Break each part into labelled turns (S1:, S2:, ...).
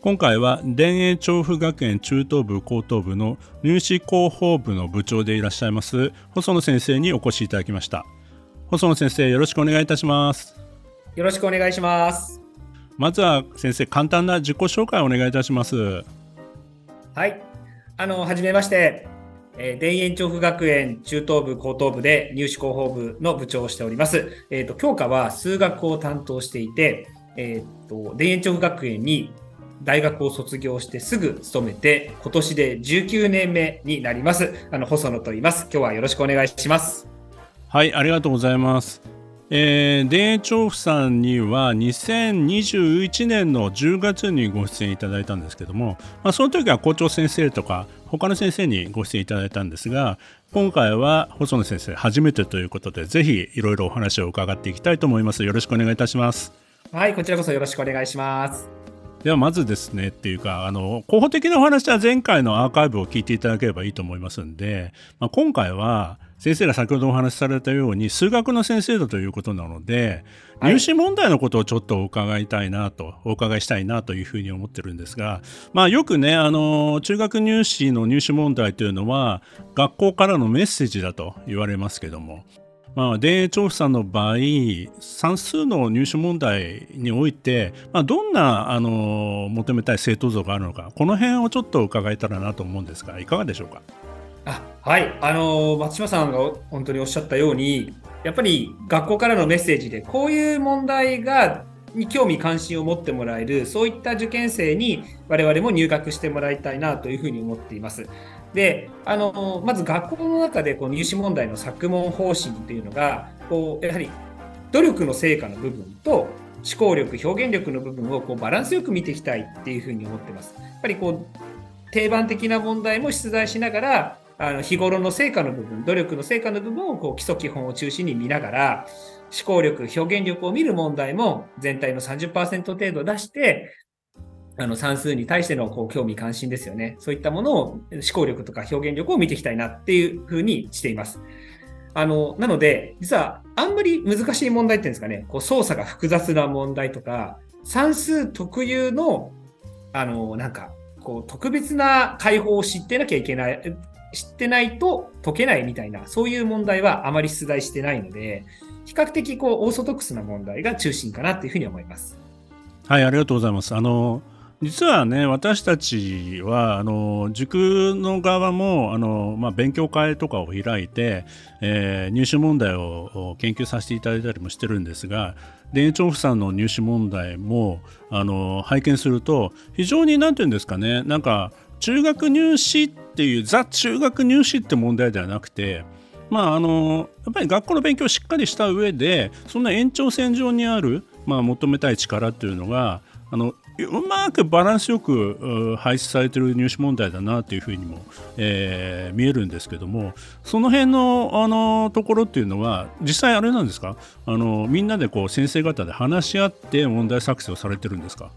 S1: 今回は田園調布学園中等部高等部の入試広報部の部長でいらっしゃいます細野先生にお越しいただきました。細野先生よろしくお願いいたします。
S2: よろしくお願いします。
S1: まずは先生簡単な自己紹介をお願いいたします。
S2: はい。あのはじめまして。えー、田園調布学園中等部高等部で入試広報部の部長をしております。えっ、ー、と、教科は数学を担当していて、えっ、ー、と、田園調布学園に大学を卒業してすぐ勤めて、今年で19年目になります。あの、細野と言います。今日はよろしくお願いします。
S1: はい、ありがとうございます。えー、田園調布さんには2021年の10月にご出演いただいたんですけども、まあ、その時は校長先生とか他の先生にご出演いただいたんですが今回は細野先生初めてということでぜひいろいろお話を伺っていきたいと思いますよろしくお願いいたします
S2: はいこちらこそよろしくお願いします
S1: ではまずですねっていうかあの候補的なお話は前回のアーカイブを聞いていただければいいと思いますんで、まあ、今回は先生が先ほどお話しされたように数学の先生だということなので、入試問題のことをちょっとお伺いたいなとお伺いしたいなというふうに思ってるんですが、まあ、よくねあの中学入試の入試問題というのは学校からのメッセージだと言われますけどもまあ、田園調布さんの場合算数の入試問題において、まあ、どんなあの求めたい生徒像があるのかこの辺をちょっと伺えたらなと思うんですがいかがでしょうか？
S2: あはいあの松島さんが本当におっしゃったようにやっぱり学校からのメッセージでこういう問題がに興味関心を持ってもらえるそういった受験生に我々も入学してもらいたいなというふうに思っています。であのまず学校の中でこう入試問題の作問方針っていうのがこうやはり努力の成果の部分と思考力表現力の部分をこうバランスよく見ていきたいっていうふうに思ってます。やっぱりこう定番的な問題も出題しながらあの日頃の成果の部分努力の成果の部分をこう基礎基本を中心に見ながら思考力表現力を見る問題も全体の30%程度出してあの算数に対してのこう興味関心ですよね。そういったものを思考力とか表現力を見ていきたいなっていうふうにしています。あの、なので、実はあんまり難しい問題っていうんですかね、こう操作が複雑な問題とか、算数特有の、あの、なんか、こう特別な解放を知ってなきゃいけない、知ってないと解けないみたいな、そういう問題はあまり出題してないので、比較的こうオーソドックスな問題が中心かなというふうに思います。
S1: はい、ありがとうございます。あの、実はね私たちはあの塾の側もあの、まあ、勉強会とかを開いて、えー、入試問題を研究させていただいたりもしてるんですが田園調布さんの入試問題もあの拝見すると非常に何て言うんですかねなんか中学入試っていうザ中学入試って問題ではなくてまああのやっぱり学校の勉強をしっかりした上でそんな延長線上にある、まあ、求めたい力っていうのがあのうまくバランスよく配置されている入試問題だなというふうにも、えー、見えるんですけどもその辺のあのところっていうのは実際あれなんですか？あのみんなでこう先生方で話し合って問題作成をされてるんですか？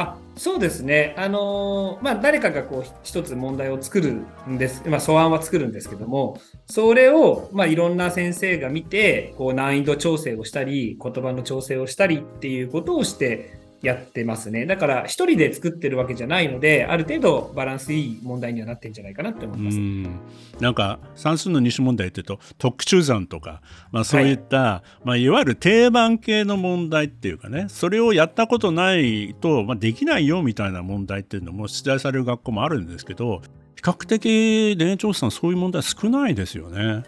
S2: あそうですね、あのまあ、誰かがこう一つ問題を作るんです、まあ、素案は作るんですけども、それを、まあ、いろんな先生が見て、こう難易度調整をしたり、言葉の調整をしたりっていうことをして、やってますね。だから一人で作ってるわけじゃないので、ある程度バランスいい問題にはなってるんじゃないかなって思います。ん
S1: なんか算数の入試問題っていうと特殊算とか、まあ、そういった、はい、まあ、いわゆる定番系の問題っていうかね、それをやったことないと、まあ、できないよみたいな問題っていうのも出題される学校もあるんですけど、比較的田園調査さんそういう問題少ないですよね。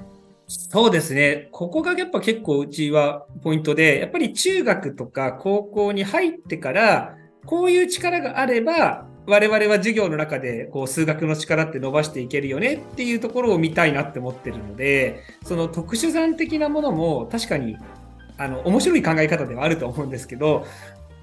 S2: そうですね。ここがやっぱ結構うちはポイントで、やっぱり中学とか高校に入ってから、こういう力があれば、我々は授業の中でこう数学の力って伸ばしていけるよねっていうところを見たいなって思ってるので、その特殊算的なものも確かにあの面白い考え方ではあると思うんですけど、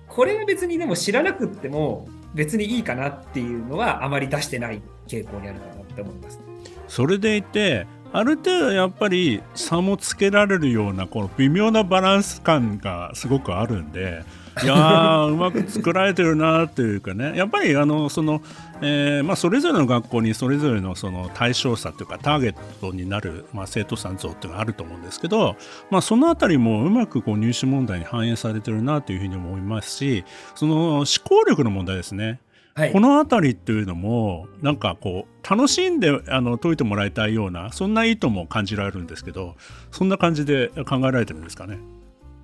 S2: これは別にでも知らなくっても別にいいかなっていうのはあまり出してない傾向にあるかなって思います。
S1: それでいてある程度やっぱり差もつけられるようなこの微妙なバランス感がすごくあるんで いやーうまく作られてるなっていうかねやっぱりあのその、えーまあ、それぞれの学校にそれぞれのその対象者というかターゲットになる、まあ、生徒さん像っていうのがあると思うんですけど、まあ、そのあたりもうまくこう入試問題に反映されてるなというふうに思いますしその思考力の問題ですね。はい、この辺りっていうのもなんかこう楽しんであの解いてもらいたいようなそんな意図も感じられるんですけどそんな感じで考えられてるんですかね？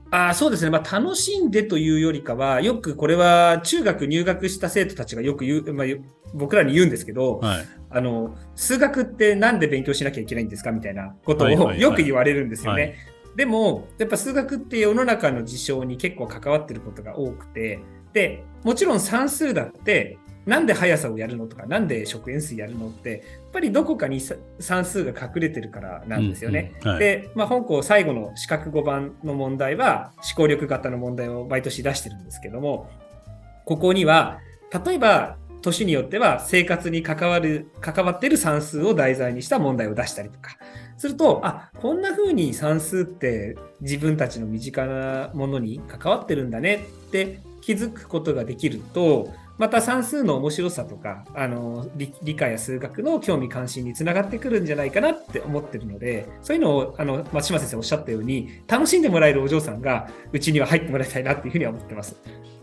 S2: あそうですね、まあ、楽しんでというよりかは、よくこれは中学入学した生徒たちがよく言う、まあ、僕らに言うんですけど、はい、あの数学ってなんで勉強しなきゃいけないんですかみたいなことをよく言われるんですよね。はいはいはい、でも、やっぱ数学って世の中の事象に結構関わってることが多くて、でもちろん算数だってなんで速さをやるのとか、なんで食塩水やるのって、やっぱりどこかに算数が隠れてるからなんですよね。うんうんはい、で、まあ、本校最後の資格5番の問題は、思考力型の問題を毎年出してるんですけども、ここには、例えば、年によっては生活に関わる、関わってる算数を題材にした問題を出したりとか、すると、あ、こんな風に算数って自分たちの身近なものに関わってるんだねって気づくことができると、また算数の面白さとかあの理科や数学の興味関心につながってくるんじゃないかなって思ってるのでそういうのをあの松島先生おっしゃったように楽しんでもらえるお嬢さんがうちには入ってもらいたいなっていうふうには思ってます。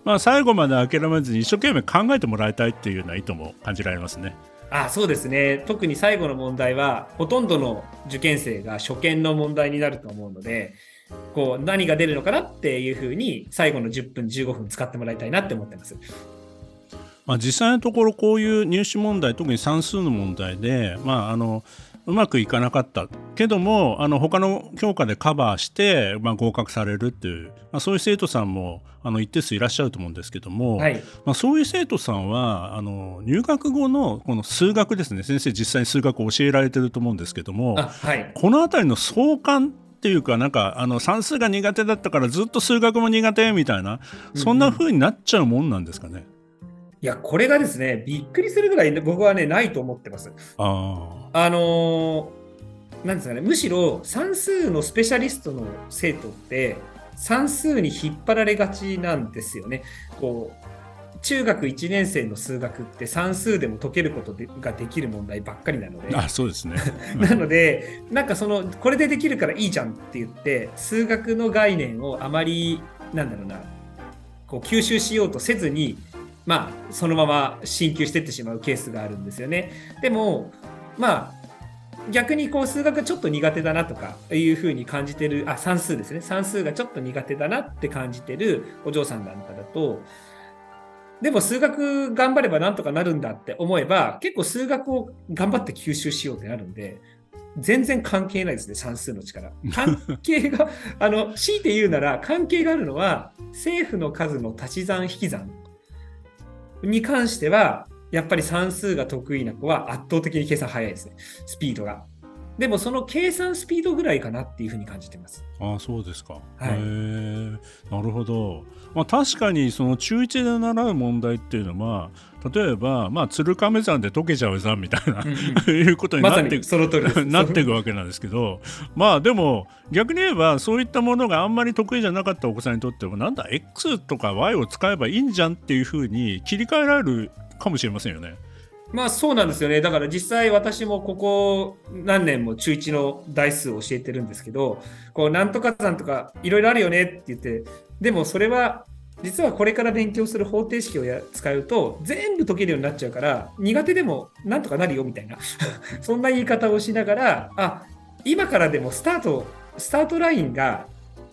S1: まあ、最後まで諦めずに一生懸命考えてもらいたいっていうような意図も感じられますね。
S2: あそうですね特に最後の問題はほとんどの受験生が初見の問題になると思うのでこう何が出るのかなっていうふうに最後の10分15分使ってもらいたいなって思ってます。
S1: まあ、実際のところこういう入試問題特に算数の問題で、まあ、あのうまくいかなかったけどもあの他の教科でカバーして、まあ、合格されるっていう、まあ、そういう生徒さんもあの一定数いらっしゃると思うんですけども、はい、まあ、そういう生徒さんはあの入学後のこの数学ですね先生実際に数学を教えられてると思うんですけども、はい、この辺りの相関っていうかなんかあの算数が苦手だったからずっと数学も苦手みたいなそんな風になっちゃうもんなんですかね？うんうん
S2: いや、これがですね、びっくりするぐらい僕はね、ないと思ってます。ああのー、なんですかね、むしろ算数のスペシャリストの生徒って、算数に引っ張られがちなんですよね。こう中学1年生の数学って算数でも解けることができる問題ばっかりなので
S1: あそうですね
S2: なのでなんかそのこれでできるからいいじゃんって言って数学の概念をあまりなんだろうなこう吸収しようとせずにまあ、そのまま進級していってしまうケースがあるんですよね。でも、まあ、逆にこう数学ちょっと苦手だなとかいうふうに感じてる、あ、算数ですね。算数がちょっと苦手だなって感じてるお嬢さんなんかだと、でも数学頑張ればなんとかなるんだって思えば、結構数学を頑張って吸収しようってなるんで、全然関係ないですね、算数の力。関係が、あの、強いて言うなら、関係があるのは、政府の数の足し算引き算に関しては、やっぱり算数が得意な子は圧倒的に計算早いですね、スピードが。でもその計算スピードぐらいかなっていうふうに感じてます。
S1: ああそうですか。はい、へなるほど。まあ確かにその中1で習う問題っていうのは例えばまあ鶴亀山で解けちゃうざみたいな、いうことになってま、その通り なっていくわけなんですけどまあでも逆に言えばそういったものがあんまり得意じゃなかったお子さんにとってもなんだ X とか Y を使えばいいんじゃんっていうふうに切り替えられるかもしれませんよね。
S2: まあそうなんですよね。だから実際私もここ何年も中1の台数を教えてるんですけど、こうなんとかさんとかいろいろあるよねって言って、でもそれは実はこれから勉強する方程式をや使うと全部解けるようになっちゃうから苦手でもなんとかなるよみたいな そんな言い方をしながらあ今からでもスタートスタートラインが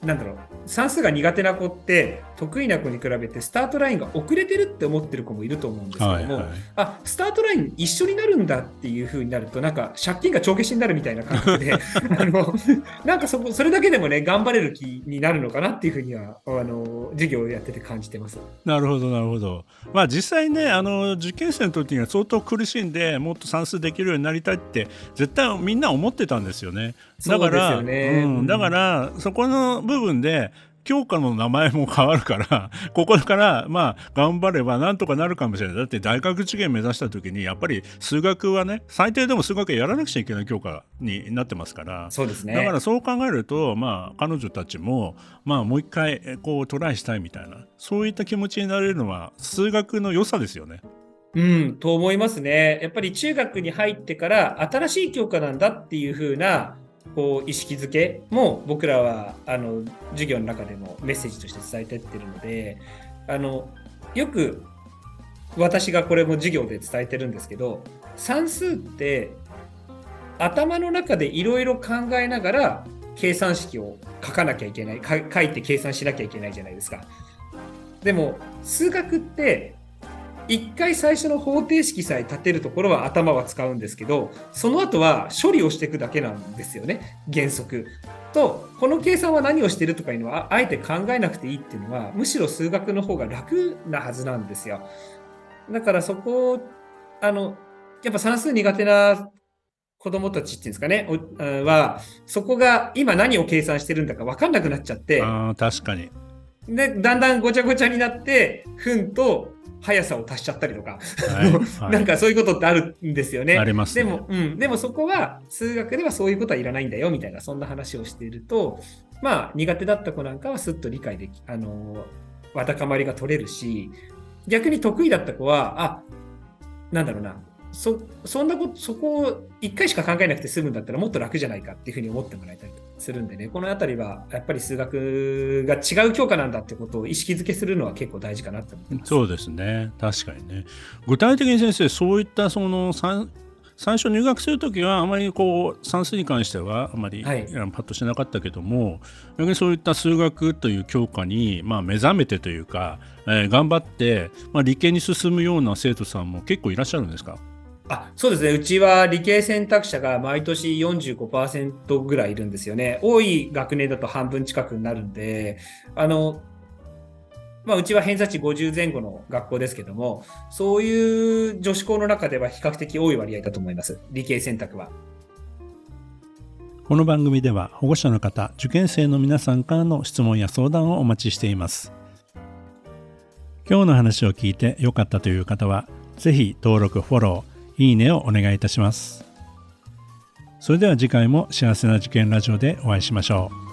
S2: なんだろう算数が苦手な子って得意な子に比べてスタートラインが遅れてるって思ってる子もいると思うんですけども、はいはい、あスタートライン一緒になるんだっていう風になるとなんか借金が帳消しになるみたいな感覚で あのなんかそこそれだけでもね頑張れる気になるのかなっていうふうにはあの授業をやってて感じてます。
S1: なるほどなるほど。まあ実際ねあの受験生の時には相当苦しんでもっと算数できるようになりたいって絶対みんな思ってたんですよね。だから、ね、うん、だからそこの部分で教科の名前も変わるから ここからまあ頑張ればなんとかなるかもしれないだって大学受験目指した時にやっぱり数学はね最低でも数学やらなくちゃいけない教科になってますから
S2: そうですね
S1: だからそう考えるとまあ彼女たちもまあもう一回こうトライしたいみたいなそういった気持ちになれるのは数学の良さですよね。
S2: うん、と思いますね。やっぱり中学に入ってから新しい教科なんだっていう風なこう意識づけも僕らはあの授業の中でもメッセージとして伝えてってるのであのよく私がこれも授業で伝えてるんですけど算数って頭の中でいろいろ考えながら計算式を書かなきゃいけない書いて計算しなきゃいけないじゃないですか。でも数学って一回最初の方程式さえ立てるところは頭は使うんですけどその後は処理をしていくだけなんですよね原則。とこの計算は何をしてるとかいうのはあえて考えなくていいっていうのはむしろ数学の方が楽なはずなんですよ。だからそこあのやっぱ算数苦手な子供たちっていうんですかねはそこが今何を計算してるんだか分かんなくなっちゃって
S1: あ確かに
S2: でだんだんごちゃごちゃになって分と速さを足しちゃったりとか、はいはい、なんかそういうことってあるんですよね。
S1: あります、
S2: ね、でも、うん、でもそこは数学ではそういうことはいらないんだよみたいなそんな話をしているとまあ苦手だった子なんかはすっと理解できあのわだかまりが取れるし逆に得意だった子はあなんだろうなそそんなことそこを1回しか考えなくて済むんだったらもっと楽じゃないかっていうふうに思ってもらえたりするんでね。この辺りはやっぱり数学が違う教科なんだってことを意識づけするのは結構大事かなと思ってます。
S1: そうですね。確かにね。具体的に先生そういったその最初入学するときはあまりこう算数に関してはあまり、はい、パッとしなかったけども逆にそういった数学という教科に、まあ、目覚めてというか、えー、頑張って、まあ、理系に進むような生徒さんも結構いらっしゃるんですか？
S2: あそうですね、うちは理系選択者が毎年45%ぐらいいるんですよね。多い学年だと半分近くになるんで、あのまあ、うちは偏差値50前後の学校ですけども、そういう女子校の中では比較的多い割合だと思います、理系選択は。
S1: この番組では保護者の方、受験生の皆さんからの質問や相談をお待ちしています。今日の話を聞いて良かったという方は、ぜひ登録、フォロー、いいねをお願いいたします。それでは次回も幸せな受験ラジオでお会いしましょう。